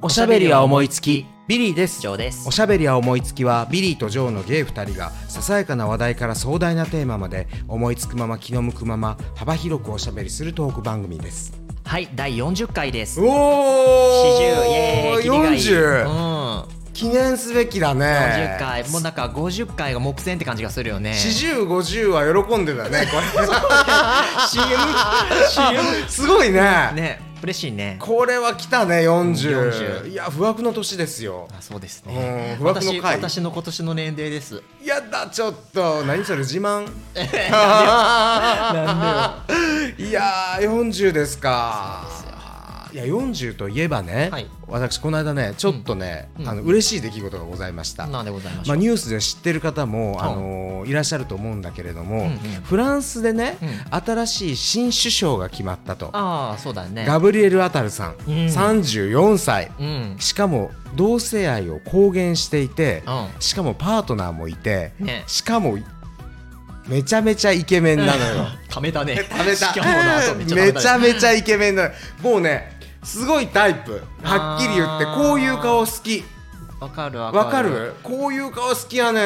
おしゃべりは思いつき。ビリーです。ジョーです。おしゃべりは思いつきはビリーとジョーのゲイ2人がささやかな話題から壮大なテーマまで思いつくまま気の向くまま幅広くおしゃべりするトーク番組です。はい第40回です。お40おイエーイ切りがいい。40、うん記念すべきだね。40回もうなんか50回が目前って感じがするよね。4050は喜んでたねこれ。CM すごいね。ね嬉しいね。これは来たね40 40いや不惑の年ですよ。あそうですうんね不惑の私回。私の今年の年齢です。やだちょっと。何それ自慢？いやー40ですかいや40といえばね、はい。私この間ねちょっとね、うん。あの嬉しい出来事がございました、なんでございましまあ、ニュースで知ってる方も、あのーいらっしゃると思うんだけれども、うんうんフランスでね、うん。新しい新首相が決まったと、ああそうだね。ガブリエル・アタルさん、34歳。うん。しかも同性愛を公言していて、うしかもパートナーもいて、ね。しかもめちゃめちゃイケメンなのよ。ためたね。ためた。ね。ちゃめちゃイケメンなのもうねすごいタイプ。はっきり言ってこういう顔好き。わかるわかる。わかる？こういう顔好きやねん。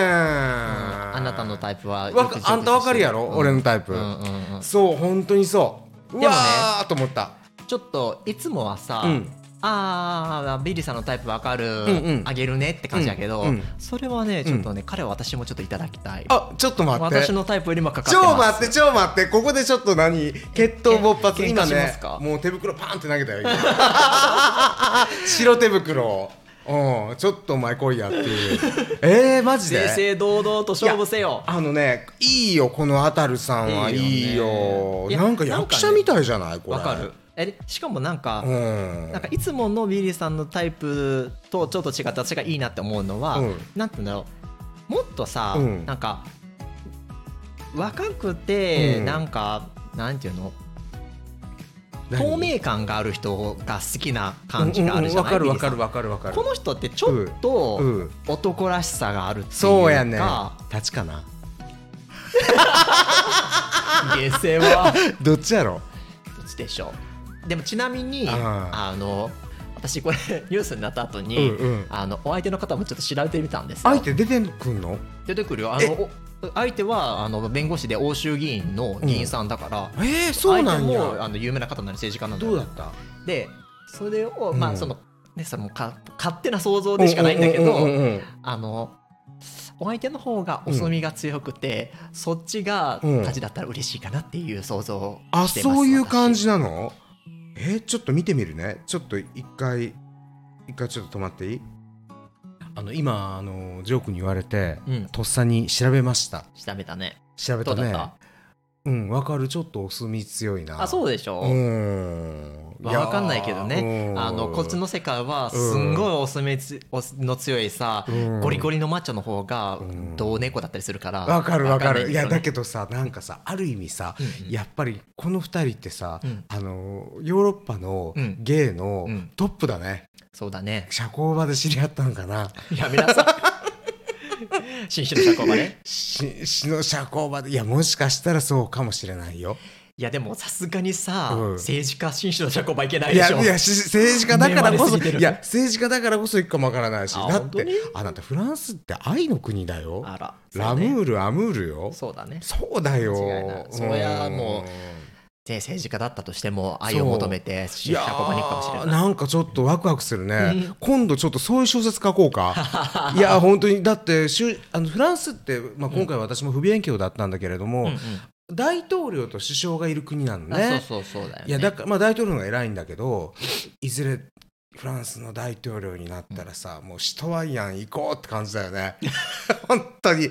あなたのタイプはわかあんたわかるやろ、うん。俺のタイプ、うんうんうん。そう本当にそう。うでもねわーと思った。ちょっといつもはさ、うんああビリーさんのタイプわかる、んうん。あげるねって感じだけど、うんうん。それはねちょっとね、彼は私もちょっといただきたい。あちょっと待って。私のタイプよりもかかって超待って超待って。ここでちょっと何？決闘勃発け今ねもう手袋パンって投げたよ今。白手袋。をうんちょっとお前来いやっていう。えー、マジで？正々堂々と勝負せよ。あのねいいよこのアタルさんはいいよ。いやなんか役者みたいじゃない？これ。わかるえしかもなんか、うん。なんかいつものビリーさんのタイプとちょっと違って私がいいなって思うのは、うん。なんて言うんだろう。もっとさ、うん。なんか若くて、うん。なんかなんていうの？何？透明感がある人が好きな感じがあるじゃない、わかるわかわかるわかる。この人ってちょっとうん。男らしさがあるっていうか、そうやね立ちかな？下世は どっちやろ？どっちでしょう？でもちなみにああの私これ ニュースになった後に、うんうん。あのお相手の方もちょっと調べてみたんですよ。相手出てくんの？出てくるよ。あのお相手はあの弁護士で欧州議員の議員さんだから、えー、そうなん相手もやあの有名な方なんで政治家なんだどうだった？でそれを、まうん。あそのねそのか勝手な想像でしかないんだけど、うんうんうんうんあのお相手の方がお墨が強くて、そっちがうん。勝ちだったら嬉しいかなっていう想像をあしてますそういう感じ私なの？えーちょっと見てみるね。ちょっと一回一回ちょっと止まっていい？あの今あのジョークに言われて、うん。とっさに調べました。調べたね。調べたね。どうんわかる。ちょっとお墨強いな。あそうでしょ、う。ん。わわかんないけどね。うん。あのこっちの世界はすんごいお墨の強いさ、うん。ゴリゴリのマッチョの方がうん。同猫だったりするからわかるわかる。いやだどけどさなんかさある意味さ、やっぱりこの二人ってさ、うん。あのヨーロッパのうん。ゲイのうん。トップだね、そうだね。社交場で知り合ったのかな。やめなさい 紳士の社交場ね。ししの社交場でいやもしかしたらそうかもしれないよ。いやでもさすがにさ、うん。政治家紳士の社交場いけないでしょ。いやし政治家だからこそいや政治家だからこそ行くかもわからないしだってあなたフランスって愛の国だよ。あらラムールアムールよ。そうだね。そうだよ。そりゃもうで政治家だったとしても愛を求めて社いや交場にかもしれーないなんかちょっとワクワクするね、うん。今度ちょっとそういう小説書こうか。いや本当にだってあのフランスって、まあ、今回私も不勉強だったんだけれども、うんうん。大統領と首相がいる国なのあねそうそうそうだよね。いやだからまあ大統領が偉いんだけどいずれフランスの大統領になったらさ、もうシトワイアン行こうって感じだよね。本当に。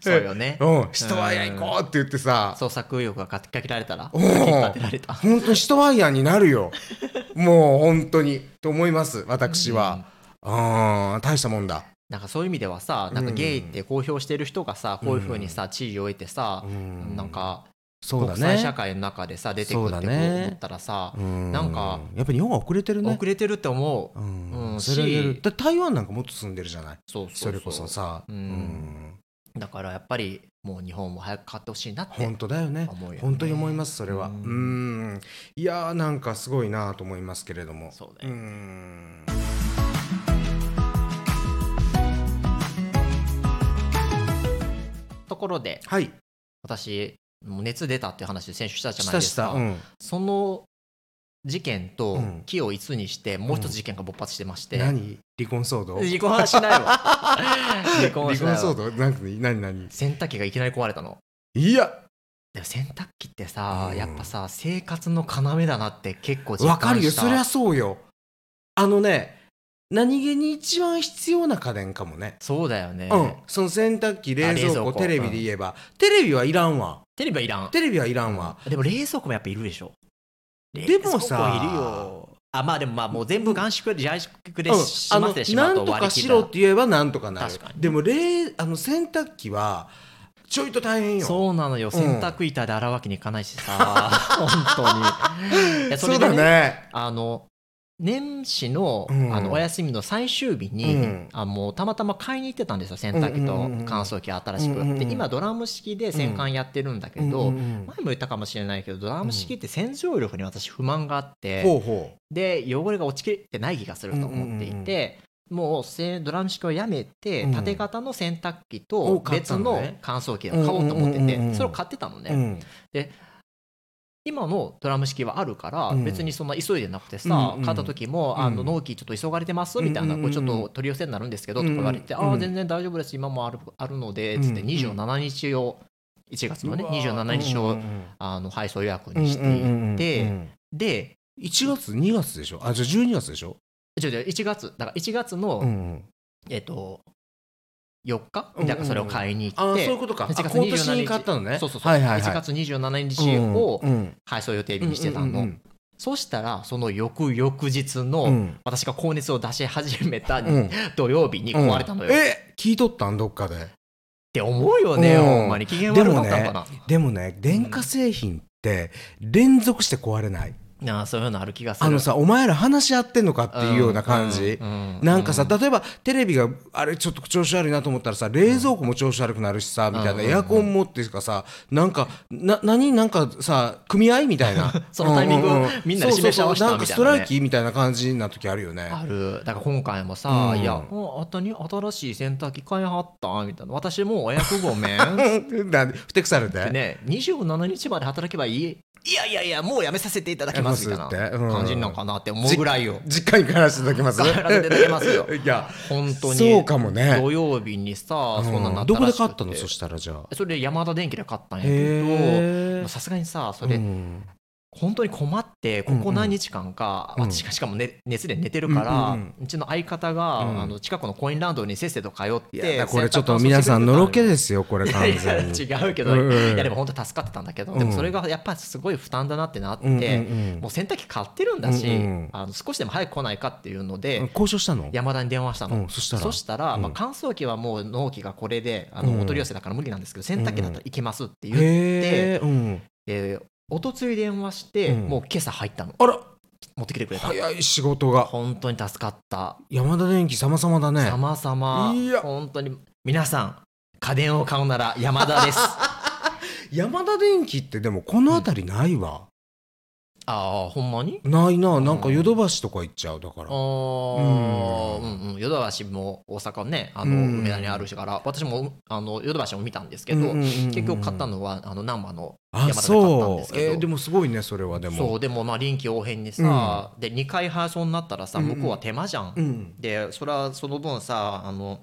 そうよね。うん。シトワイアン行こうって言ってさ。創作意欲がかきかけられたらお引っー立てられた。本当にシトワイアンになるよ。もう本当に。と思います私は、あー大したもんだ。なんかそういう意味ではさなんかゲイって公表してる人がさこういうふうにさ地位を得てさうん。なんかそうだね、国際社会の中でさ出てくるって思ったらさ、ね、なんかやっぱり日本は遅れてるね。遅れてるって思う、うん。うん、それ台湾なんかもっと住んでるじゃない？それこそさ、うん、だからやっぱりもう日本も早く買ってほしいなって本当だよね。よね。本当に思いますそれは。うん。いやーなんかすごいなと思いますけれども。そうだよ、ね、ところで、はい、私もう熱出たっていう話で先週したじゃしないですか、うん。その事件とうん。木をいつにしてもう一つ事件が勃発してまして、何？離婚騒動？離婚はしないわ。離婚はしないわ。離婚騒動？何？何？何？洗濯機がいきなり壊れたの。いや。でも洗濯機ってさ、うん。やっぱさ生活の要だなって結構実わかるよ。そりゃそうよ。あのね何気に一番必要な家電かもね。そうだよね、うん。その洗濯機冷蔵庫。テレビで言えば。テレビはいらんわテレビはいらん。テレビはいらんわ。でも冷蔵庫もやっぱいるでしょ。でもさいるよ。あまあでもまあもう全部短縮で自粛でうんしまってしまうなんとかしろって言えばなんとかなる。確かに。でも冷あの洗濯機はちょいと大変よ。そうなのよ。ん。洗濯板で洗うわけにいかないしさ。本当に。そそうだれでねね。あの年始の,、うん。あのお休みの最終日に、うん。あもうたまたま買いに行ってたんですよ洗濯機と乾燥機新しく、で今ドラム式で洗濯やってるんだけど、前も言ったかもしれないけどドラム式って洗浄力に私不満があって、ほうほで汚れが落ちきってない気がすると思っていて、もうせドラム式をやめて、うん。縦型の洗濯機をと別の乾燥機を買おうと思っててそれを買ってたのね、う、うん今のドラム式はあるから、うん。別にそんな急いでなくてさ、買った時も、うん。あの納期ちょっと急がれてます？みたいな、これちょっと取り寄せになるんですけど、とか言われて、ああ全然大丈夫です。今もあるあるのでつってうん27日を1月のねうわ27日をあの配送予約にしていて、で1月2月でしょ？あじゃあ12月でしょ？違う違う1月だから1月の、えっと4日？うんうんうん。だからそれを買いにあ行って、あそういうことか。あ1月今年27に日。買ったのね。そうそうそう、はいはいはい。1月27日をうんうん。配送予定日にしてたの、うんうんそしたらその翌々日の、うん。私が高熱を出し始めたうん。土曜日に壊れたのよ、っえ聞いとったん？どっかで？て思うよね、うん。ほんまに。機嫌悪かったのかな、でもね電化製品って連続して壊れない。ああそういうのある気がする。あのさお前ら話し合ってんのかっていうような感じ。うんなんかさう例えばテレビがあれちょっと調子悪いなと思ったらさ冷蔵庫も調子悪くなるしさみたいうんなエアコンもっていうかさなんかな何なんかさ組合みたいな。そのタイミングうううみんなで示し合わせたそうそうそうなんかストライキみたいな感じな時あるよね。ある。だから今回もさ、うん。いやあたに新しい洗濯機買いはった？みたいな。私もうお役ごめん。なんでふてくされて？でね27日まで働けばいい？いやいやいやもうやめさせていただきますみたいな感じなのかなって思うぐらいよ。実家 に帰らせていただきます？帰らせていただきますよ。いや。本当に。そうかもね。土曜日にさそんなうんなったどこで買ったの？そしたらじゃあ。それで山田電機で買ったんやけへどさすがにさそえれ本当に困ってここ何日間か、うん。私がしかも、ね、熱で寝てるから、ううんうん。ちの相方が、うん。あの近くのコインランドにせっせと通っていやこれちょっと皆さんのろけですよこれ完全に。違うけど、うんうんいやでも本当助かってたんだけど、うんでもそれがやっぱりすごい負担だなってなって、うんうんうん。もう洗濯機買ってるんだし、うんうんあの少しでも早く来ないかっていうので、交渉したの？山田に電話したの、うんそしたら。うん。まあ、乾燥機はもう納期がこれであの、うん。お取り寄せだから無理なんですけど洗濯機だったらいけますって言って、へえうん。でおとつい電話して、うん。もう今朝入ったの。あら。持ってきてくれた。早い仕事が。本当に助かった。山田電機様々だね。様々。いや。本当に。皆さん家電を買うなら山田です。山田電機ってでもこの辺りないわ、ああほんまに？ないななんかヨドバシとか行っちゃうだから。あー。うん。うんヨドバシも大阪ねあのうん。梅田にあるしから私もあのヨドバシも見たんですけど、うんうんうんうん。結局買ったのはあの難波のあ山田で買ったんですけど。えーでもすごいねそれはでも。そうでもまあ臨機応変にさ、で2回配送になったらさ向こうは手間じゃん。でそれはその分さあの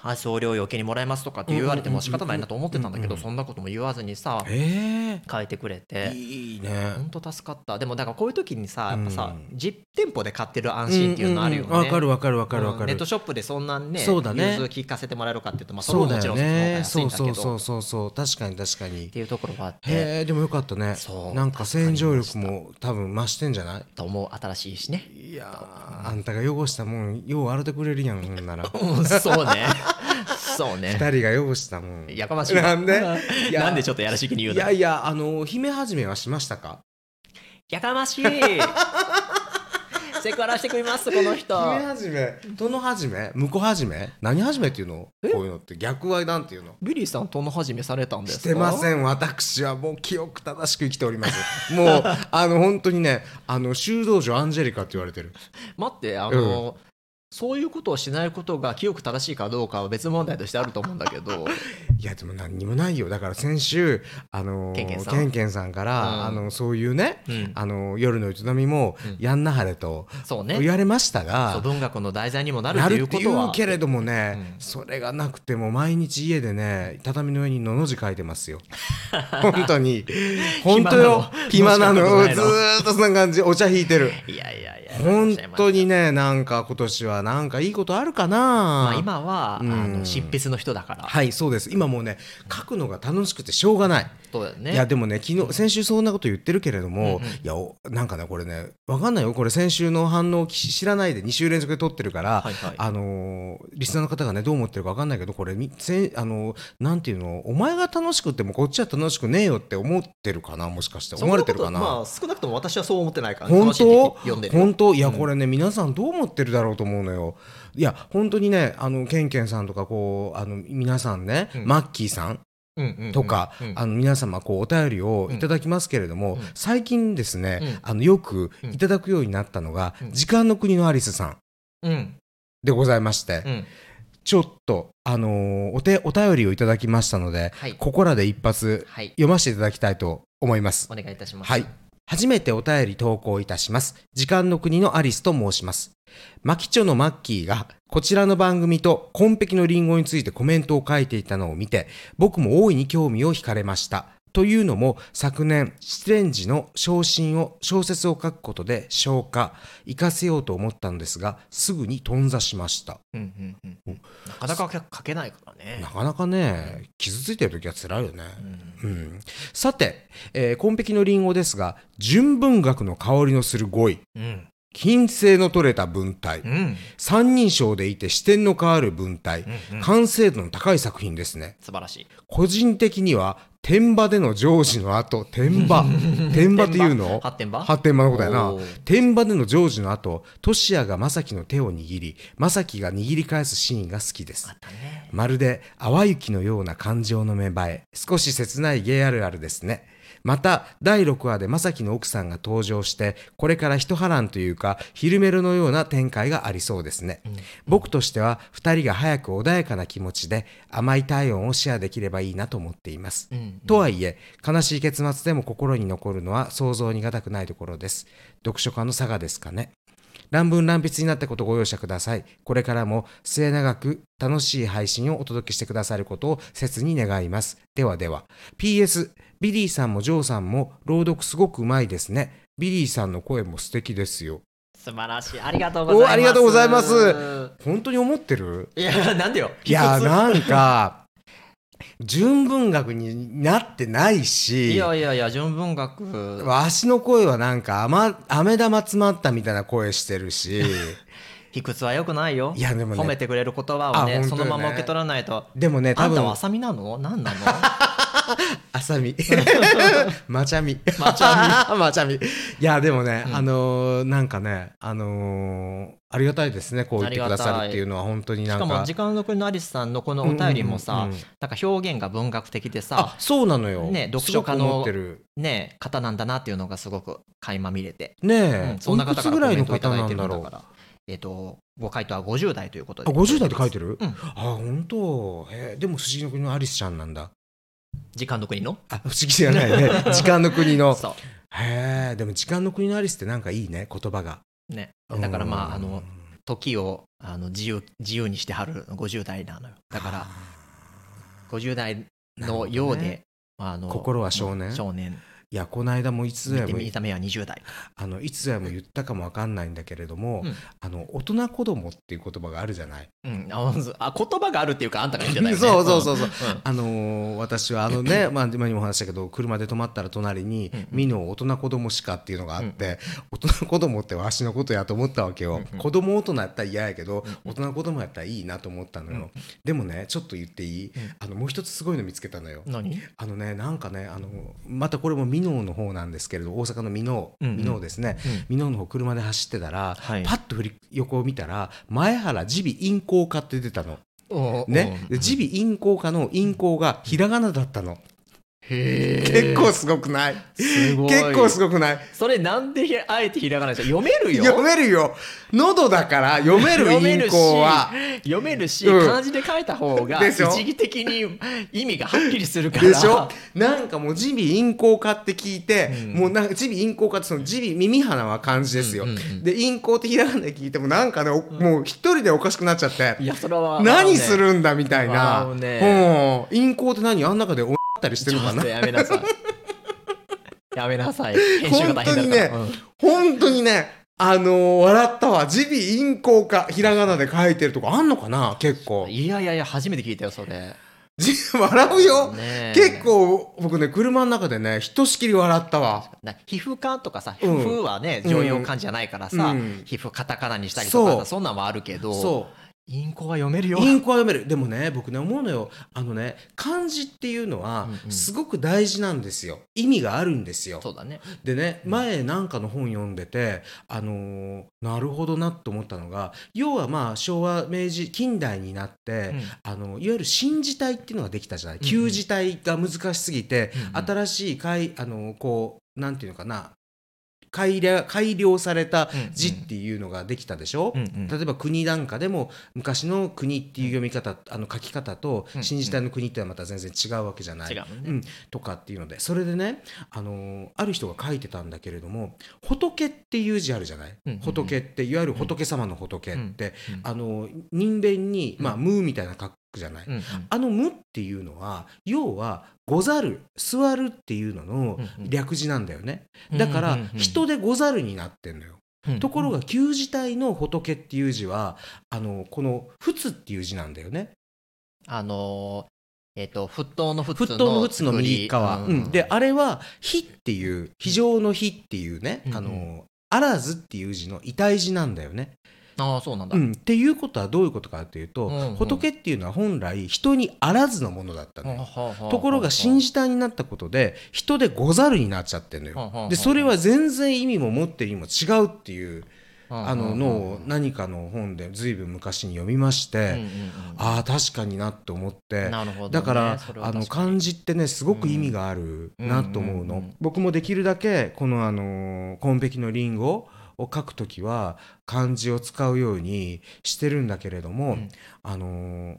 配送料余計にもらえますとかって言われても仕方ないなと思ってたんだけどそんなことも言わずにさへ変えてくれえて。いいね。本当助かった。でもだからこういう時にさやっぱさうん。実店舗で買ってる安心っていうのあるよね。わかるわかるわかるわかるうん。ネットショップでそんなねそうだね。融通聞かせてもらえるかっていうとまあそれそうだよももちろんそうそうそうそうそう。確かに確かに。っていうところがあって。へえでもよかったね。そう。なんか洗浄力も多分増してんじゃない？と思う。新しいしね。いやーあんたが汚したもんよう洗ってくれるやんなら。うんそうね そうね。二人が汚したもん。やかましいなんで？なんでちょっとやらしい気に言ういのやいやあの姫始めはしましたか？やかましい。セクハラしてくれますこの人。姫始め？殿始め？婿始め？何始めっていうの？え？こういうのって逆はなんていうの？ビリーさん殿始めされたんですか？してません。私はもう記憶正しく生きております。もうあの本当にねあの修道女アンジェリカって言われてる。待ってあの、そういうことをしないことが清く正しいかどうかは別問題としてあると思うんだけど。いやでも何にもないよ。だから先週あのーケンケンさん。ケンケンさんから、うん。あのそういうね、うん。あの夜の営みもうん。やんなはれとそうね。言われましたが、文学の題材にもなるっていううことは。けれどもね、うん。それがなくても毎日家でね畳の上にのの字書いてますよ。本当に。本当よ。暇なの。ずーっとそんな感じ。お茶引いてる。いやいやいや本当にねなんか今年はなんかいいことあるかな、まあ今は、うん。あの執筆の人だから、はいそうです。今もうね書くのが楽しくてしょうがないそうだよね。いやでもね昨日先週そんなこと言ってるけれども、うんうん。いやおなんかねこれねわかんないよ。これ先週の反応知らないで2週連続で撮ってるから、はいはい。あのーリスナーの方がねどう思ってるかわかんないけどこれみせあのーなんていうのお前が楽しくてもこっちは楽しくねえよって思ってるかなもしかして。思われてるかな、まあ少なくとも私はそう思ってないから、ね、本当？本当？いやうんこれね、皆さんどう思ってるだろうと思うのよ。いや本当にねあのケンケンさんとかこうあの皆さんね、うん。マッキーさんうんうんうんとか、うん。あの皆様こうお便りをいただきますけれども、うん。最近ですね、うん。あのよくうん。いただくようになったのが、うん。時間の国のアリスさん。うん。でございまして、うん。ちょっとあのーお手お便りをいただきましたので、はい。ここらで一発はい。読ませていただきたいと思います。お願いいたします。はい。初めてお便り投稿いたします。時間の国のアリスと申します。マキチョのマッキーがこちらの番組と紺碧のリンゴについてコメントを書いていたのを見て、僕も大いに興味を惹かれました。というのも昨年失恋時の昇進を小説を書くことで消化活かせようと思ったのですがすぐに頓挫しました。うんうんうんうん。なかなか書けないからね。なかなかね傷ついてる時は辛いよね、うん。うん、さて、えー、紺碧のリンゴですが純文学の香りのする語彙。うん。金星の取れた文体。うん。三人称でいて視点の変わる文体。うんうん。完成度の高い作品ですね。素晴らしい。個人的には天場での成就の後天場。天場っていうの？発展場？発展場のことやな。天場での成就の後トシヤが正樹の手を握り正樹が握り返すシーンが好きです。ね。まるで淡雪のような感情の芽生え少し切ないゲイあるあるですねまた第6話で正樹の奥さんが登場してこれから一波乱というか昼メロのような展開がありそうですね、僕としては2人が早く穏やかな気持ちで甘い体温をシェアできればいいなと思っています、うんとはいえ悲しい結末でも心に残るのは想像に難くないところです。読書家の差がですかね乱文乱筆になったことをご容赦ください。これからも末永く楽しい配信をお届けしてくださることを切に願います。ではでは。PS、ビリーさんもジョーさんも朗読すごくうまいですね。ビリーさんの声も素敵ですよ。素晴らしいありがとうございますおありがとうございます本当に思ってる？いやなんでよいや、なんか、純文学になってないいし、やいやいや純文学。わしの声はなんか甘、飴玉詰まったみたいな声してるし、卑屈はよくないよいやでもね褒めてくれる言葉をねねそのまま受け取らないとでもね、多分あんたは、浅見なの？何なの？あさみ。まちゃみ。まちゃみ。まちゃみ。いや、でもね、うんあのーなんかね、あのーありがたいですね、こう言ってくださるっていうのは、本当になんか。しかも時間の国のアリスさんのこのお便りもさ、うんうんうんなんか表現が文学的であさ、そうなのよ。ね読書家の。ね方なんだなっていうのがすごく垣間見れて、ねうえん、そんな方からコぐらいの方メントいただいなんだろう。てるんだからえっ、とご回答は50代ということで。あ、50代って書いてる、うん。あ、本当？へえでも不思議の国のアリスちゃんなんだ。時間の国の？あ、不思議じゃないね。時間の国の。そへえ、でも時間の国のアリスってなんかいいね、言葉が。うね。だからまああうん。の時をあの自由自由にしてはる50代なのよ。だから50代のようで、ねあの心は少年？少年いや、この間もいつぞ見やもて見た目は20代。あのいつぞやも言ったかもわかんないんだけれども、うん。あの大人子供っていう言葉があるじゃない？うん、ああ言葉があるっていうかあんたが言ってたよね。そうそうそうそう。ん。あのー私はあのね、まあ、今にも話したけど車で止まったら隣にうんうん「ミノ大人子供しか」っていうのがあって、大人子供ってわしのことやと思ったわけよ、うんうん。子供大人やったら嫌やけど、うん大人子供やったらいいなと思ったのよ、うんでもねちょっと言っていい、うん。あのもう一つすごいの見つけたのよ、何？あのねなんかねあのまたこれも箕面の方なんですけれど大阪の箕面箕面ですね。箕面の方車で走ってたら、はい。パッと振り横を見たら前原耳鼻咽喉科って出たの。おね。で耳鼻咽喉科の咽喉がひらがなだったの結構すごくない？すごい。結構すごくない？それなんでひあえてひらがなでしょ読めるよ。読めるよ。喉だから読めるイ ン読めるしコは。読めるし、うん。漢字で書いた方が一義的に意味がはっきりするから。でしょ？なんかもう耳鼻咽喉科って聞いて、うん。もうなんか耳鼻咽喉科ってその耳鼻耳鼻は漢字ですよ、うんうんうん。で咽喉ってひらがなで聞いてもなんかね、おもう一人でおかしくなっちゃって。いやそれは何するんだみたいな、あのうん。ね咽喉って何？あん中でたりしてちょっとるのかなやめなさい。やめなさい。編集が大変だから。本本当にねあのー笑ったわ。耳鼻咽喉科ひらがなで書いてるとこあんのかな？結構。うんいやいやいや初めて聞いたよそれ。じ笑うよ、ねえ。結構僕ね車の中でねひとしきり笑ったわ。な皮膚科とかさ、うん。皮膚はね常用漢字じゃないからさ、うん。皮膚カタカナにしたりとかそんなんもあるけどそうインコは読めるよ。インコは読める。でもね僕ね思うのよ。あのね漢字っていうのはうんうん。すごく大事なんですよ。意味があるんですよ。そうだね。でね前なんかの本読んでてあのーなるほどなと思ったのが要はまあ昭和明治近代になって、うん。あのいわゆる新字体っていうのができたじゃない、うんうん。旧字体が難しすぎて、うんうん。新しい改あのこうなんていうのかな改良改良された字っていうのができたでしょ、うんうん。例えば国なんかでも昔の国っていう読み方、あの書き方とうん新時代の国ってのはまた全然違うわけじゃない。違うもんね。うん、とかっていうのでそれでね、あのーある人が書いてたんだけれども仏っていう字あるじゃない、うんうんうん。仏っていわゆる仏様の仏って、うんうん。あの人弁に、まあ、うん。無みたいな書くじゃない、うんうん。あの無っていうのは要はござる座るっていうののうんうん。略字なんだよね、だからうんうんうん。人でござるになってんのよ。うんところが旧字体の仏っていう字はあのこの仏っていう字なんだよね。あのーえっ、と沸騰の沸沸騰の仏の右側、うんであれは「非」っていう非常の「非」っていうね、うんうんあのあらずっていう字の異体字なんだよね。ああそうなんだ、うん、っていうことはどういうことかというと、うんうん。仏っていうのは本来人にあらずのものだったのよ。ところが新時代になったことで人でござるになっちゃってるのよ。でそれは全然意味も持ってる意味も違うっていうあののを何かの本で随分昔に読みまして、ああ確かになって思って。なるほどね、だから、あの漢字ってねすごく意味があるなと思うの、うんうんうん僕もできるだけこのあの「紺碧のリンゴ」を書くときは漢字を使うようにしてるんだけれども、うん。あの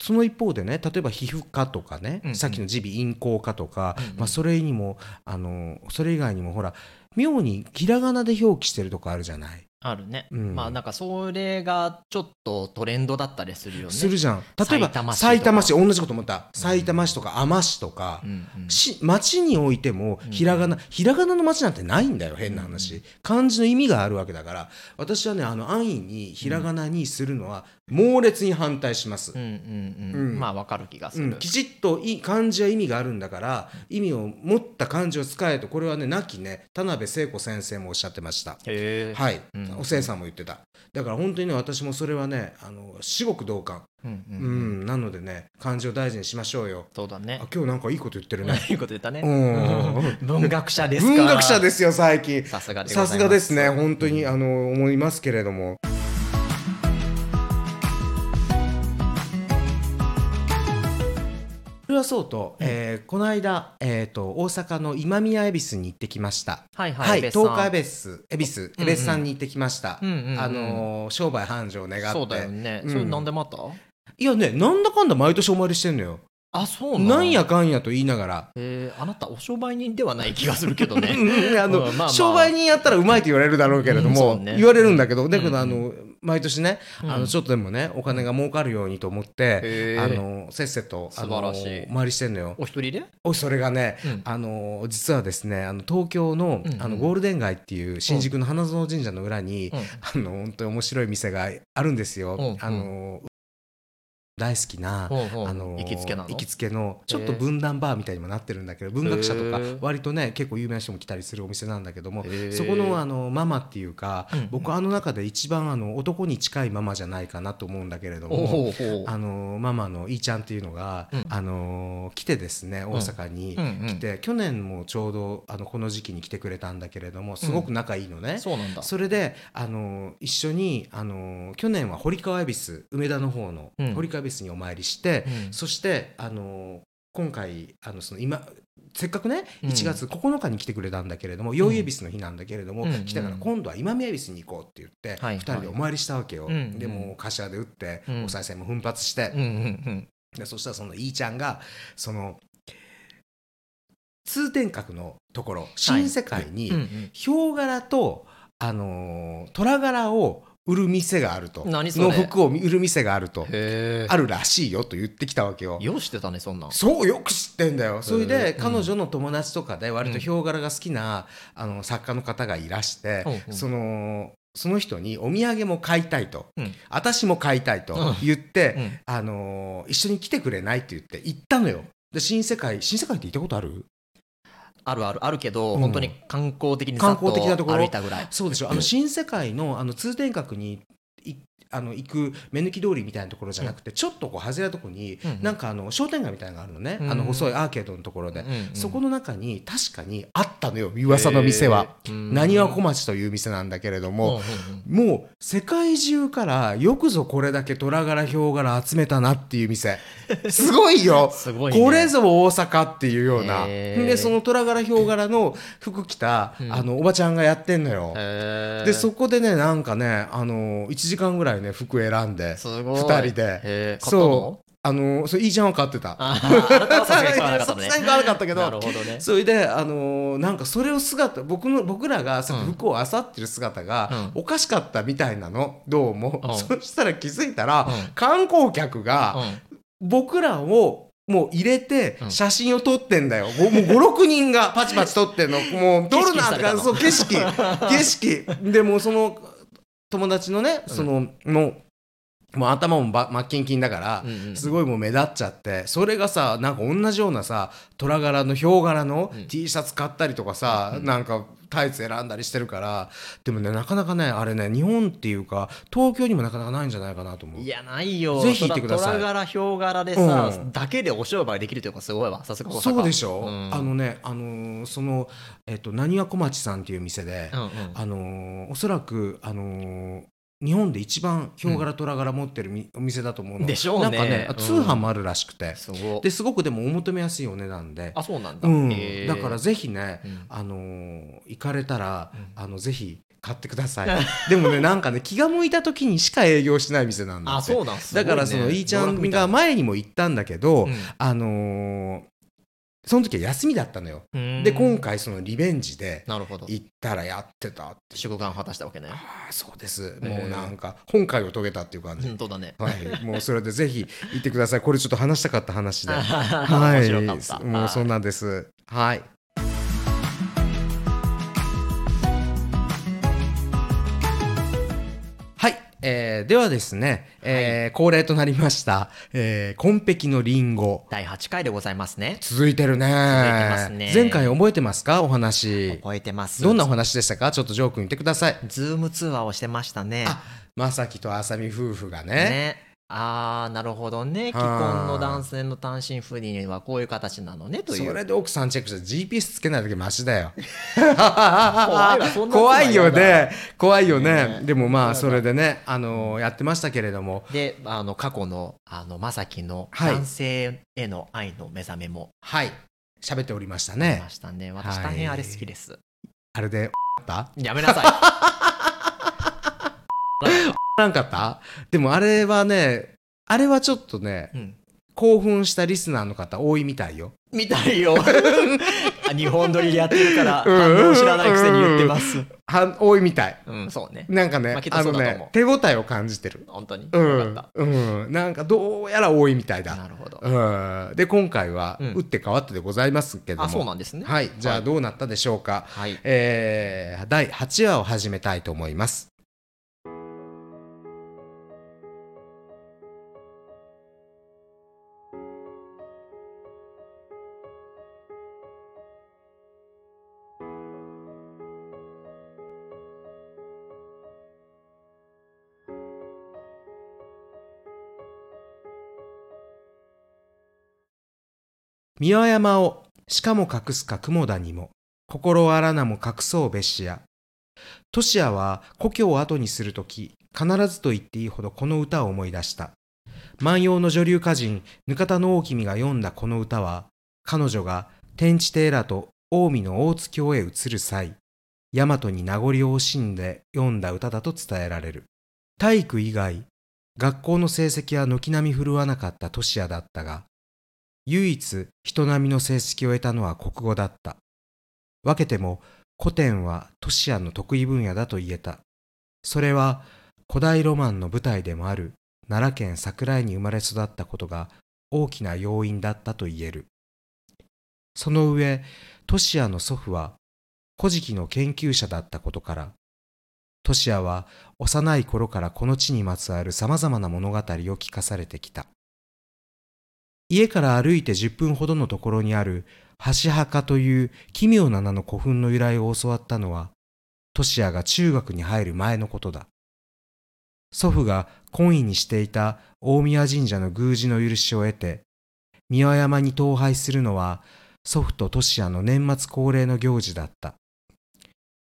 その一方でね例えば皮膚科とかね、うんうん。さっきの耳鼻咽喉科とか、うんうん。まあ、それにもあのそれ以外にもほら妙にひらがなで表記してるとこあるじゃない。あるね、うん。まあなんかそれがちょっとトレンドだったりするよね。するじゃん。例えば埼玉市とか。埼玉市同じこと思った。埼玉市とか海士とか、うん。うんし町においてもうん。ひらがな、ひらがなの町なんてないんだよ変な話、うん。漢字の意味があるわけだから。私はねあの安易にひらがなにするのは猛烈に反対します、うんうんうん。うん。まあわかる気がする、うん。きちっとい漢字は意味があるんだから意味を持った漢字を使えとこれはね亡きね田辺聖子先生もおっしゃってました。へえはい、うん。おせいさんも言ってた。だから本当にね私もそれはねあの至極同感、うんううん。ん。なのでね漢字を大事にしましょうよ。そうだね。あ今日なんかいいこと言ってるね。いいこと言ったね。うん。文学者ですか文学者ですよ最近。さすがでございます。さすがですね。本当にあの思いますけれどもそれはそうと、えーこの間、えー、と大阪の今宮恵比寿に行ってきました。はいはい、はい、東海恵比寿、恵比寿、うんうん恵比寿さんに行ってきました。うんうんうんあのー商売繁盛を願って。そうだよね、うんそれなんでまた？いやね、なんだかんだ毎年お参りしてんのよ。あそうなのなんやかんやと言いながら。えーあなたお商売人ではない気がするけどね。うんあの、うんまあまあ。商売人やったらうまいと言われるだろうけれども、うんね。言われるんだけど、だけど、うんあの、毎年ね、うん。あの、ちょっとでもね、お金が儲かるようにと思って、あの、せっせと、あの、お参りしてんのよ。お一人で？おそれがね、うん。あの、実はですね、あの、東京の、あの、ゴールデン街っていう新宿の花園神社の裏に、うん。あの、本当に面白い店があるんですよ。あの、大好きな、あの行きつけなの？行きつけのちょっと分断バーみたいにもなってるんだけど文学者とか割とね結構有名な人も来たりするお店なんだけどもそこのあのママっていうか、うん。僕あの中で一番あの男に近いママじゃないかなと思うんだけれども。あのママのいーちゃんっていうのが、うん。あの来てですね大阪に来て、去年もちょうどあのこの時期に来てくれたんだけれどもすごく仲いいのね、そうなんだ。それであの一緒にあの去年は堀川恵比寿梅田の方のうん。堀川恵比寿にお参りして、うん。そしてあの今回あのその今せっかくねうん。1月9日に来てくれたんだけれども、宵恵比寿の日なんだけれども、うん。来たから今度は今宮恵比寿に行こうって言って、はい2人でお参りしたわけよ、うん。でもう柏で打って、うん。お賽銭も奮発して、うんうんでそしたらそのいいちゃんがその通天閣のところ新世界に、うんうん。ヒョウ柄と、あのー虎柄を売る店があると。の服を売る店があると。あるらしいよと言ってきたわけよ。よう知ってたねそんなん。そうよく知ってんだよ。それへでー彼女の友達とかで割とヒョウ柄が好きな、あの作家の方がいらして、うんうん。そのその人にお土産も買いたいと、うん。私も買いたいとうん。言って、うん。あのー一緒に来てくれないって言って行ったのよ。で新世界新世界って行ったことある？あるあるあるけど、うん。本当に観光的に観光的なところ。歩いたぐらい。そうでしょ。あの新世界のあの通天閣にいあの行く目抜き通りみたいなところじゃなくて、ちょっとこう外れたところに、なんかあの商店街みたいなのがあるのね、うんあの細いアーケードのところで、そこの中に確かにあったのよ噂の店は。なにわ小町という店なんだけれども、もう世界中からよくぞこれだけ虎柄ヒョウ柄集めたなっていう店。すごいよ。すごいね。これぞ大阪っていうような。でその虎柄ヒョウ柄の服着た、うん。あのおばちゃんがやってんのよ。でそこでねなんかねあの1時間ぐらいね服選んですごい。2人で。そう。あのそういいちゃんは買ってた。さすがに買わなかったけど。それで、あのーなんかそれを姿僕の僕らがさうん。服を漁ってる姿がうおかしかったみたいなの？どうも、う？ん。そしたら気づいたら、うん。観光客が僕らをもう入れてうん。写真を撮ってんだよ、ごもう56人がパチパチ撮ってんの。もう 撮るなってそう景色景色。でもうその友達のねその、もうもう頭もば真っキンキンだから、うんうん。すごいもう目立っちゃってそれがさなんか同じようなさ虎柄のヒョウ柄のうん。T シャツ買ったりとかさ、うん。なんかタイツ選んだりしてるからでもねなかなかねあれね日本っていうか東京にもなかなかないんじゃないかなと思う。いやないよ。ぜひ行ってください。虎柄ヒョウ柄でさ、うん。だけでお商売できるというかすごいわさすがそうでしょ、うん。あのねあのーそのえっとなにわ小町さんっていう店で、うんうん。あのーおそらくあのー日本で一番ヒョウ柄虎柄持ってるみお店だと思うの。でしょうね。なんかねうん。通販もあるらしくて、すごいですごくでもお求めやすいお値段で。あそうなんだ、うん。へー。だからぜひね、うん。あのー行かれたら、うん。あのぜひ買ってください。でもねなんかね気が向いた時にしか営業してない店なんだって。あそうなんすごいね。だからそのいいちゃんが前にも行ったんだけど、うん。あのーその時は休みだったのよ、うん。で今回そのリベンジでなるほど。行ったらやってたって祝願を果たしたわけね。ああそうです。えもうなんか本会を遂げたっていう感じ、本当だね。はい、もうそれでぜひ行ってください。これちょっと話したかった話で。ははい。もうそんなんです。はいえーではですね、えー恒例となりました、えー、紺碧のリンゴ。第8回でございますね。続いてるね。続いてますね。前回覚えてますか？お話。覚えてます。どんなお話でしたか？ちょっとジョー君言ってください。ズーム通話をしてましたね。あまさきとあさみ夫婦がね。ねあーなるほどね。既婚の男性の単身赴任はこういう形なのねという。それで奥さんチェックして GPS つけないだけマシだよ。怖いよね。怖いよね。ねでもまあそれでねあのーやってましたけれども。であの過去のあのまさきのはい。男性への愛の目覚めも。はい。喋っておりましたね。ましたね。私はい。大変あれ好きです、あれで やめなさ なんかった？でもあれはねあれはちょっとねい、うん、興奮したリスナーの方多いみたいよ。みたいよ。あ日本撮りでやってるからうん。反応知らないくせに言ってます。は多いみたい。うんそうね。なんかね、まああのね手応えを感じてる。本当に、うん。うん。なんかどうやら多いみたいだ。たなるほど、うん。で今回はうん。打って変わってでございますけども、あそうなんですね。はい。じゃあはい。どうなったでしょうか、はい。えー第8話を始めたいと思います三輪山をしかも隠すか雲田にも心あらなも隠そうべしやトシヤは故郷を後にするとき必ずと言っていいほどこの歌を思い出した万葉の女流歌人、額田の大君が読んだこの歌は、彼女が天地寺らと近江の大津京へ移る際、大和に名残を惜しんで読んだ歌だと伝えられる。体育以外、学校の成績は軒並み振るわなかったトシヤだったが、唯一人並みの成績を得たのは国語だった。分けても古典はトシヤの得意分野だと言えた。それは古代ロマンの舞台でもある奈良県桜井に生まれ育ったことが大きな要因だったと言える。その上、トシヤの祖父は古事記の研究者だったことから、トシヤは幼い頃からこの地にまつわる様々な物語を聞かされてきた。家から歩いて10分ほどのところにある橋墓という奇妙な名の古墳の由来を教わったのは、トシヤが中学に入る前のことだ。祖父が懇意にしていた大宮神社の宮司の許しを得て、三輪山に登拝するのは祖父とトシヤの年末恒例の行事だった。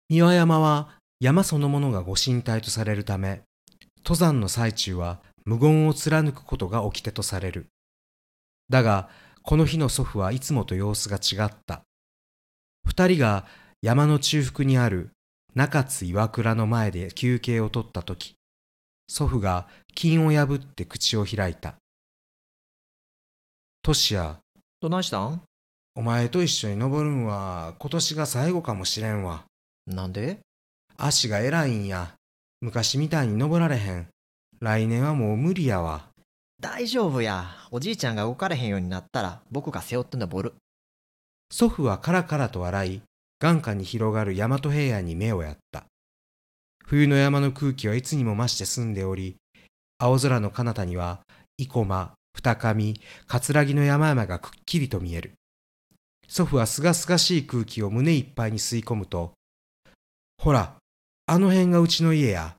三輪山は山そのものがご神体とされるため、登山の最中は無言を貫くことが起きてとされる。だが、この日の祖父はいつもと様子が違った。二人が山の中腹にある中津岩倉の前で休憩をとったとき、祖父が金を破って口を開いた。トシヤ。どないしたん？お前と一緒に登るんは今年が最後かもしれんわ。なんで？足が偉いんや。昔みたいに登られへん。来年はもう無理やわ。大丈夫や。おじいちゃんが動かれへんようになったら僕が背負って登る。祖父はカラカラと笑い、眼下に広がる大和平野に目をやった。冬の山の空気はいつにも増して澄んでおり、青空の彼方には、生駒、二上、葛城の山々がくっきりと見える。祖父はすがすがしい空気を胸いっぱいに吸い込むと、ほら、あの辺がうちの家や。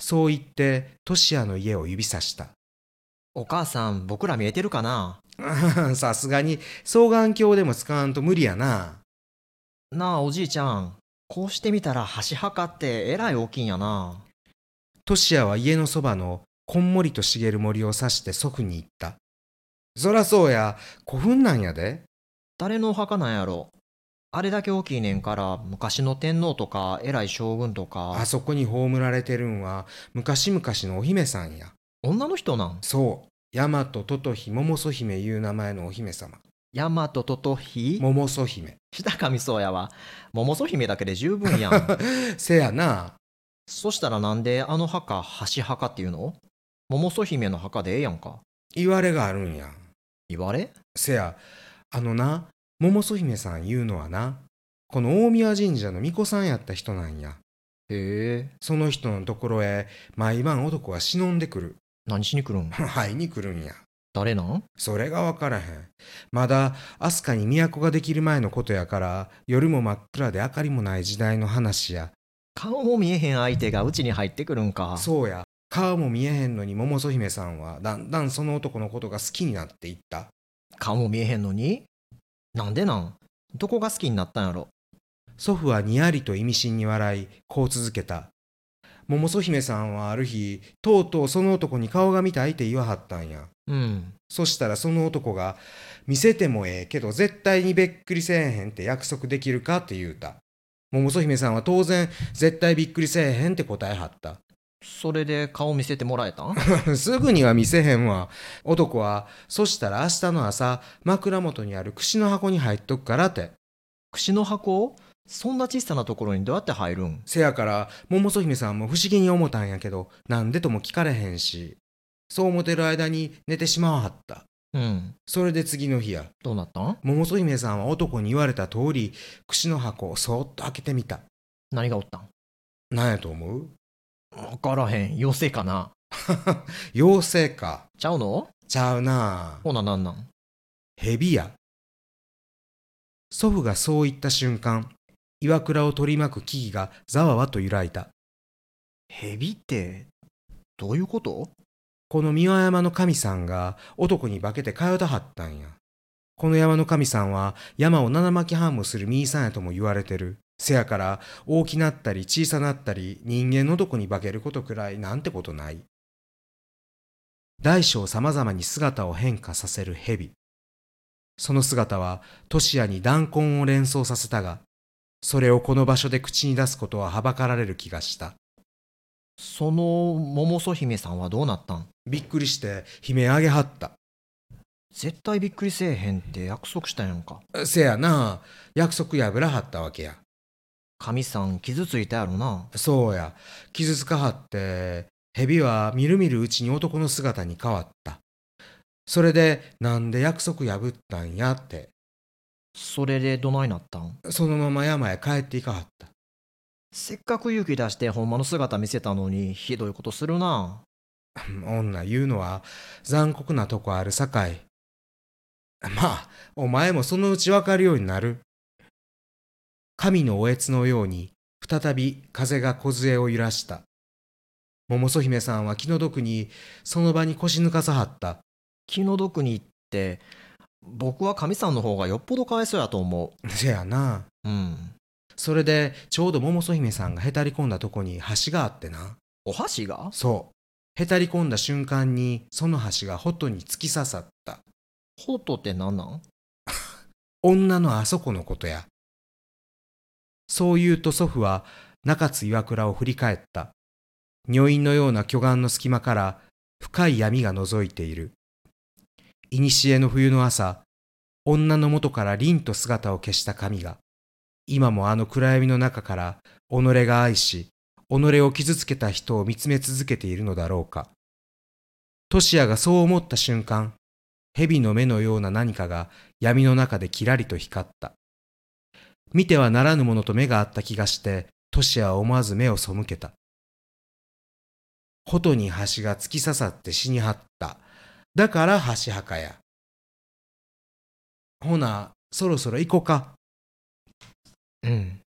そう言って、トシヤの家を指さした。お母さん、僕ら見えてるかな？さすがに、双眼鏡でも使わんと無理やな。なあ、おじいちゃん。こうしてみたら橋墓ってえらい大きいんやな。トシヤは家のそばのこんもりと茂る森を指して祖父に言った。そらそうや、古墳なんやで。誰のお墓なんやろ？あれだけ大きいねんから昔の天皇とか偉い将軍とかあそこに葬られてるんは昔々のお姫さんや女の人なん？そう。大和トトヒ桃曽姫いう名前のお姫様。大和トトヒ？桃曽姫下上そうやわ。桃曽姫だけで十分やん。せやな。そしたらなんであの墓橋墓っていうの？桃曽姫の墓でええやんか。言われがあるんや。言われ？せや。あのな桃曽姫さん言うのはな、この大宮神社の巫女さんやった人なんや。へえ。その人のところへ、毎晩男は忍んでくる。何しに来るん？会いに来るんや。誰なん？それがわからへん。まだ、飛鳥に都ができる前のことやから、夜も真っ暗で明かりもない時代の話や。顔も見えへん相手がうちに入ってくるんか。そうや。顔も見えへんのに桃曽姫さんはだんだんその男のことが好きになっていった。顔も見えへんのに？なんでなん？どこが好きになったんやろ？祖父はにやりと意味深に笑い、こう続けた。桃曽姫さんはある日、とうとうその男に顔が見たいって言わはったんや。うん。そしたらその男が、見せてもええけど絶対にべっくりせえへんって約束できるかって言うた。桃曽姫さんは当然、絶対びっくりせえへんって答えはった。それで顔見せてもらえたん？すぐには見せへんわ。男は、そしたら明日の朝、枕元にある串の箱に入っとくからって。串の箱そんな小さなところにどうやって入るん？せやから、桃曽姫さんも不思議に思ったんやけど、なんでとも聞かれへんし、そう思ってる間に寝てしまわはった。うん。それで次の日や。どうなったん？桃曽姫さんは男に言われた通り、串の箱をそーっと開けてみた。何がおったん？何やと思う？わからへん。妖精かな？妖精か。ちゃうの？ちゃうなほななんなん？蛇や。祖父がそう言った瞬間、岩倉を取り巻く木々がざわわと揺らいだ。蛇って、どういうこと？この三輪山の神さんが男に化けて通ったはったんや。この山の神さんは山を七巻半もするミーさんやとも言われてる。せやから大きなったり小さなったり人間のどこに化けることくらいなんてことない。大小様々に姿を変化させる蛇。その姿はトシヤに弾痕を連想させたが、それをこの場所で口に出すことははばかられる気がした。その桃曽姫さんはどうなったん？びっくりして悲鳴あげはった。絶対びっくりせえへんって約束したやんかせやな、約束破らはったわけや。神さん傷ついたやろなそうや、傷つかはって、蛇はみるみるうちに男の姿に変わった。それで、なんで約束破ったんやって、それでどないなったん？そのまま山へ帰っていかはった。せっかく勇気出してほんまの姿見せたのにひどいことするな女言うのは残酷なとこあるさかい。まあ、お前もそのうちわかるようになる。神のおえつのように、再び風が梢を揺らした。桃曽姫さんは気の毒に、その場に腰抜かさはった。気の毒にって僕は神さんの方がよっぽどかわいそうやと思せやな。ううんそれで、ちょうど桃曽姫さんがへたり込んだとこに橋があってな。お箸が？そう。へたり込んだ瞬間に、その橋がホトに突き刺さった。ホトって何なん？女のあそこのことや。そう言うと祖父は中津岩倉を振り返った。女院のような巨岩の隙間から深い闇が覗いている。古の冬の朝、女の元から凛と姿を消した神が、今もあの暗闇の中から己が愛し、己を傷つけた人を見つめ続けているのだろうか。トシヤがそう思った瞬間、蛇の目のような何かが闇の中でキラリと光った。見てはならぬものと目があった気がして、トシヤは思わず目を背けた。ホトに橋が突き刺さって死にはった。だから橋墓や。ほな、そろそろ行こうか。うん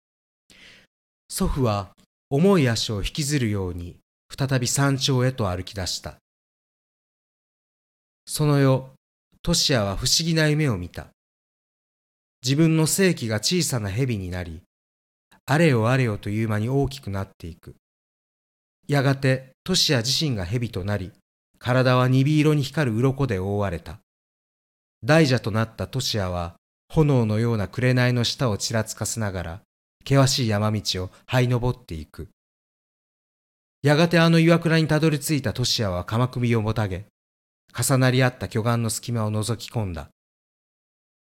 祖父は重い足を引きずるように再び山頂へと歩き出した。その夜、トシヤは不思議な夢を見た。自分の生気が小さな蛇になり、あれよあれよという間に大きくなっていく。やがてトシヤ自身が蛇となり、体は鈍色に光る鱗で覆われた。大蛇となったトシヤは、炎のような紅の下をちらつかせながら、険しい山道を這い登っていく。やがてあの岩倉にたどり着いたトシヤは鎌首をもたげ、重なり合った巨岩の隙間を覗き込んだ。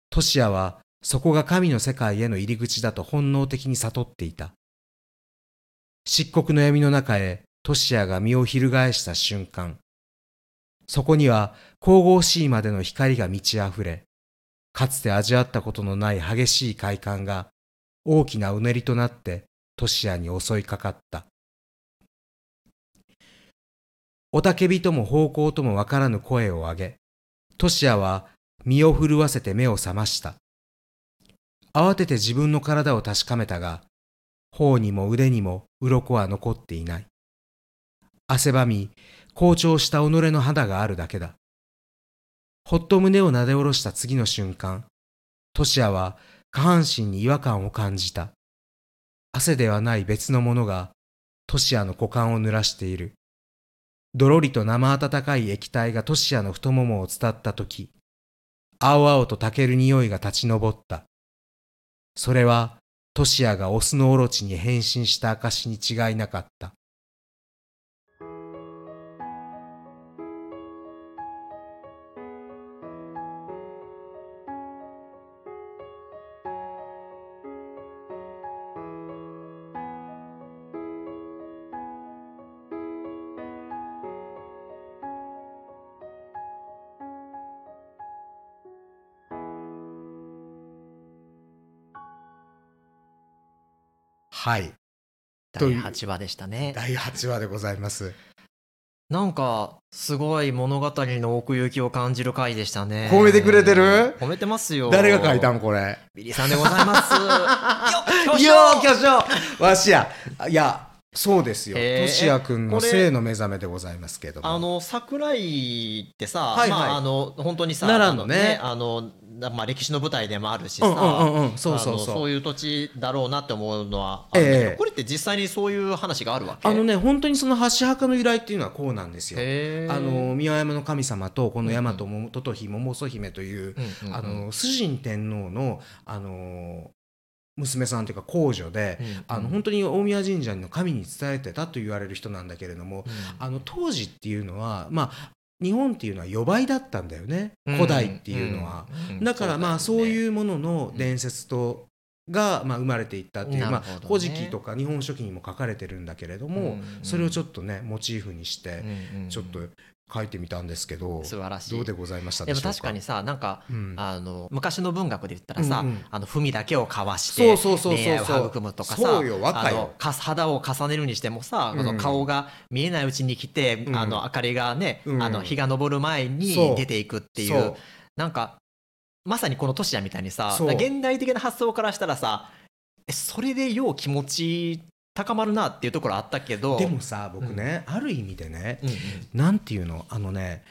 トシヤはそこが神の世界への入り口だと本能的に悟っていた。漆黒の闇の中へトシヤが身を翻した瞬間、そこには神々しいまでの光が満ち溢れ、かつて味わったことのない激しい快感が大きなうねりとなってトシヤに襲いかかった。おたけびとも方向ともわからぬ声を上げ、トシヤは身を震わせて目を覚ました。慌てて自分の体を確かめたが、頬にも腕にも鱗は残っていない。汗ばみ、好調した己の肌があるだけだ。ほっと胸をなで下ろした次の瞬間、トシヤは下半身に違和感を感じた。汗ではない別のものが、トシヤの股間を濡らしている。どろりと生温かい液体がトシヤの太ももを伝ったとき、青々と炊ける匂いが立ち上った。それは、トシヤがオスのオロチに変身した証に違いなかった。はい。と第いう8話でしたね第8話でございます。なんかすごい物語の奥行きを感じる回でしたね褒めてくれてる？褒めてますよ誰が書いたんこれ？ビリーさんでございます よっ巨匠わしや。いや、そうですよ。としやくんの性の目覚めでございますけれども。あの桜井ってさ、はいはい。まああの本当にさ奈良のね。あのねあのまあ歴史の舞台でもあるしさ、うんうんうんうん。そうそうそう。そういう土地だろうなって思うのはあるけど、ええ。これって実際にそういう話があるわけ？あのね本当にその箸墓の由来っていうのはこうなんですよ。あの宮山の神様とこの大和桃とひ桃曽姫という、うんうんうん。あの崇神天皇のあの娘さんというか皇女で、うんうん。あの本当に大宮神社の神に伝えてたと言われる人なんだけれども、うん。あの当時っていうのはまあ日本っていうのは予売だったんだよね、うん。古代っていうのは。だからまあそうういうものの伝説とがまあ生まれていったっていう、まあ古事記とか日本書紀にも書かれてるんだけれども、それをちょっとねモチーフにしてちょっと書いてみたんですけど、素晴らしい。どうでございましたでもでしょうか？確かにさなんか、うん。あの昔の文学で言ったらさ、うんうん。あの文だけを交わしてそうそうそうそう。恋愛を育むとかさ肌を重ねるにしてもさ、うん。顔が見えないうちに来て、うん。あの明かりがね、うん。あの日が昇る前に出ていくっていそう。うなんかまさにこのトシヤみたいにさ現代的な発想からしたらさえそれでよう気持ち高まるなっていうところあったけど。でもさ僕ね、ある意味でねうんうん。なんていうのあのね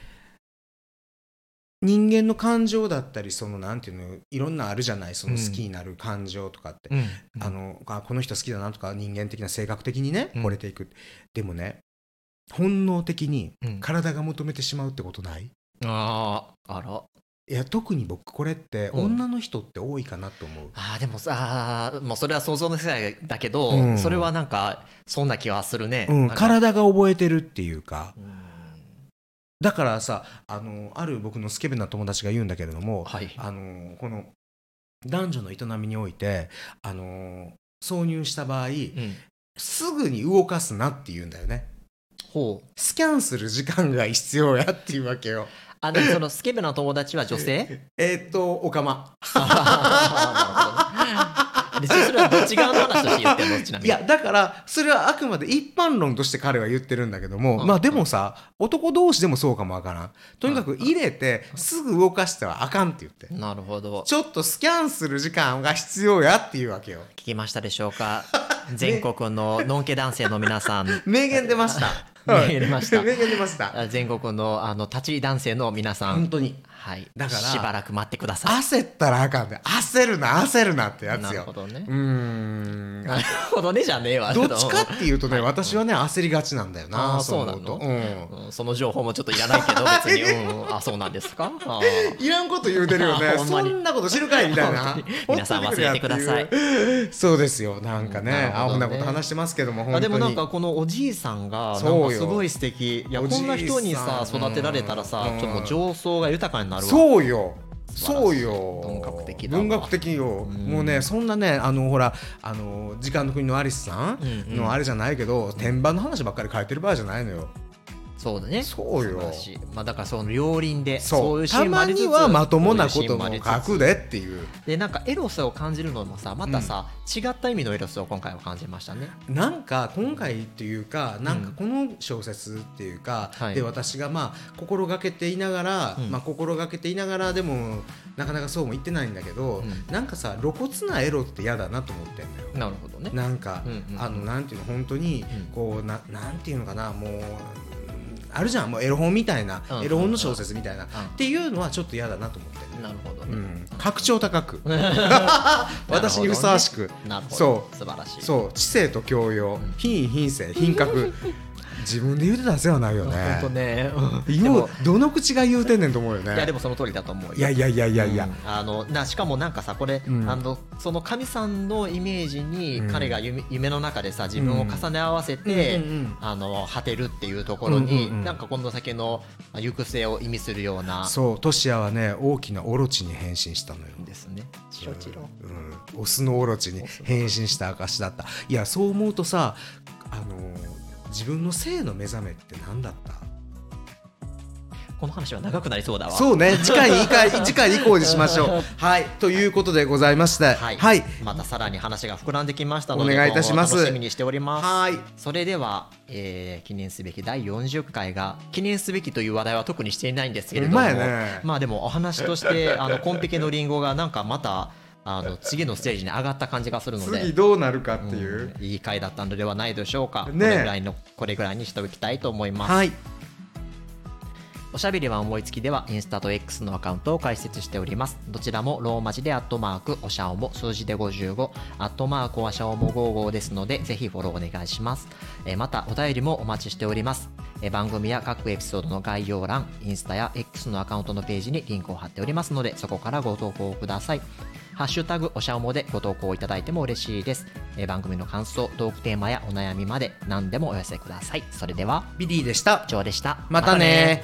人間の感情だったりそのなんていうのいろんなあるじゃないその好きになる感情とかって、うん。あのあこの人好きだなとか人間的な性格的にねうん。惚れていく、でもね本能的にうん。体が求めてしまうってことない？あーあらいや特に僕これってうん。女の人って多いかなと思う、あーでもさもうそれは想像の世界だけど、うん。それはなんかそんな気はするね、うん、体が覚えてるっていうか。うん。だからさあのある僕のスケベな友達が言うんだけれども、はい。あのこの男女の営みにおいてあの挿入した場合うん。すぐに動かすなって言うんだよね。ほう。スキャンする時間が必要やっていうわけよあでもそのスケベな友達は女性？えーっとおかまあーなるほどねでそれはどっち側の話として言ってんの？ちなみに。いやだからそれはあくまで一般論として彼は言ってるんだけども、うん。まあでもさ男同士でもそうかもわからん。とにかく入れてすぐ動かしてはあかんって言って。なるほど。ちょっとスキャンする時間が必要やっていうわけよ。聞きましたでしょうか？全国ののんけ男性の皆さん。名言出ました名言出ました。名言出ました。あ全国のあの立ち男性の皆さん。本当にはい。だからしばらく待ってください。焦ったらあかんで。焦るな焦るなってやつなるよほどね。うーん。なるほどねじゃねえわ。どっちかっていうとね、はい。私はね焦りがちなんだよあなーそうなの？うん。うんその情報もちょっといらないけど 別に、うん、あそうなんですか？いらんこと言うてるよね。そんなこと知るかいみたいな。皆さん忘れてください。そうですよなんかね。ね。アホなこと話してますけども本当に。あでもなんかこのおじいさんがすごい素敵。いやこんな人にさ育てられたらさうん。ちょっと情操が豊かになるわ。そうよ。そうよ。文学的文学的よ。ん。もうねそんなねあのほらあの時間の国のアリスさんうんうん。のあれじゃないけど天板の話ばっかり書いてる場合じゃないのよそうだね。そうよ。まあだからその両輪でそう。いうシーたまンもありつつにはまともなことも書くでっていう。でなんかエロスを感じるのもさまたさ、違った意味のエロスを今回は感じましたね。なんか今回っていうかなんかこの小説っていうか、はい。で私がまあ心がけていながら、うん。まあ心がけていながらでもなかなかそうも言ってないんだけど、うん。なんかさ露骨なエロって嫌だなと思ってんだよ。なるほどね。なんか、うんうんうん。あのなんていうの本当にうん。こうななんていうのかなもうあるじゃんもうエロ本みたいな、うん。エロ本の小説みたいな、ん。っていうのはちょっと嫌だなと思って。なるほどね、うん、格調高く私にふさわしく。なるほどそう。素晴らしい。そう。知性と教養。品位品性品格自分で言うてたら世話ないよね。本当ね。でよもうどの口が言うてんねんと思うよね。いやでもその通りだと思うよ。いやいやいやいやいや、うん。あのなしかもなんかさこれ、うん。あのその神さんのイメージにうん。彼が夢,、夢の中でさ自分を重ね合わせて、うんあの果てるっていうところに、うんうんうん。なんかこの先のまあ行く末を意味するような。そうトシヤはね大きなオロチに変身したのよ。ですね。チロチロ。うん、オスのオロチに変身した証だった。いやそう思うとさあの自分の性の目覚めって何だった？この話は長くなりそうだわ。そうね。次回に行か次回に行こうにしましょう。はい。ということでございまして。はい、はい。またさらに話が膨らんできましたのでお願いいたします。楽しみにしております。はい。それでは、えー記念すべき第40回が記念すべきという話題は特にしていないんですけれども、ね。まあでもお話としてあのコンペケのリンゴがなんかまたあの次のステージに上がった感じがするので次どうなるかっていう、うんいい回だったのではないでしょうか、ね。これぐらいのこれぐらいにしておきたいと思います、はい。おしゃべりは思いつきではインスタと X のアカウントを開設しております。どちらもローマ字でアットマークおしゃおも数字で55アットマークおしゃおも55ですのでぜひフォローお願いします。えーまたお便りもお待ちしております。えー番組や各エピソードの概要欄インスタや X のアカウントのページにリンクを貼っておりますのでそこからご投稿くださいハッシュタグおしゃおもでご投稿いただいても嬉しいです。えー番組の感想、トークテーマやお悩みまで何でもお寄せください。それでは、ビリーでした以上でした。またね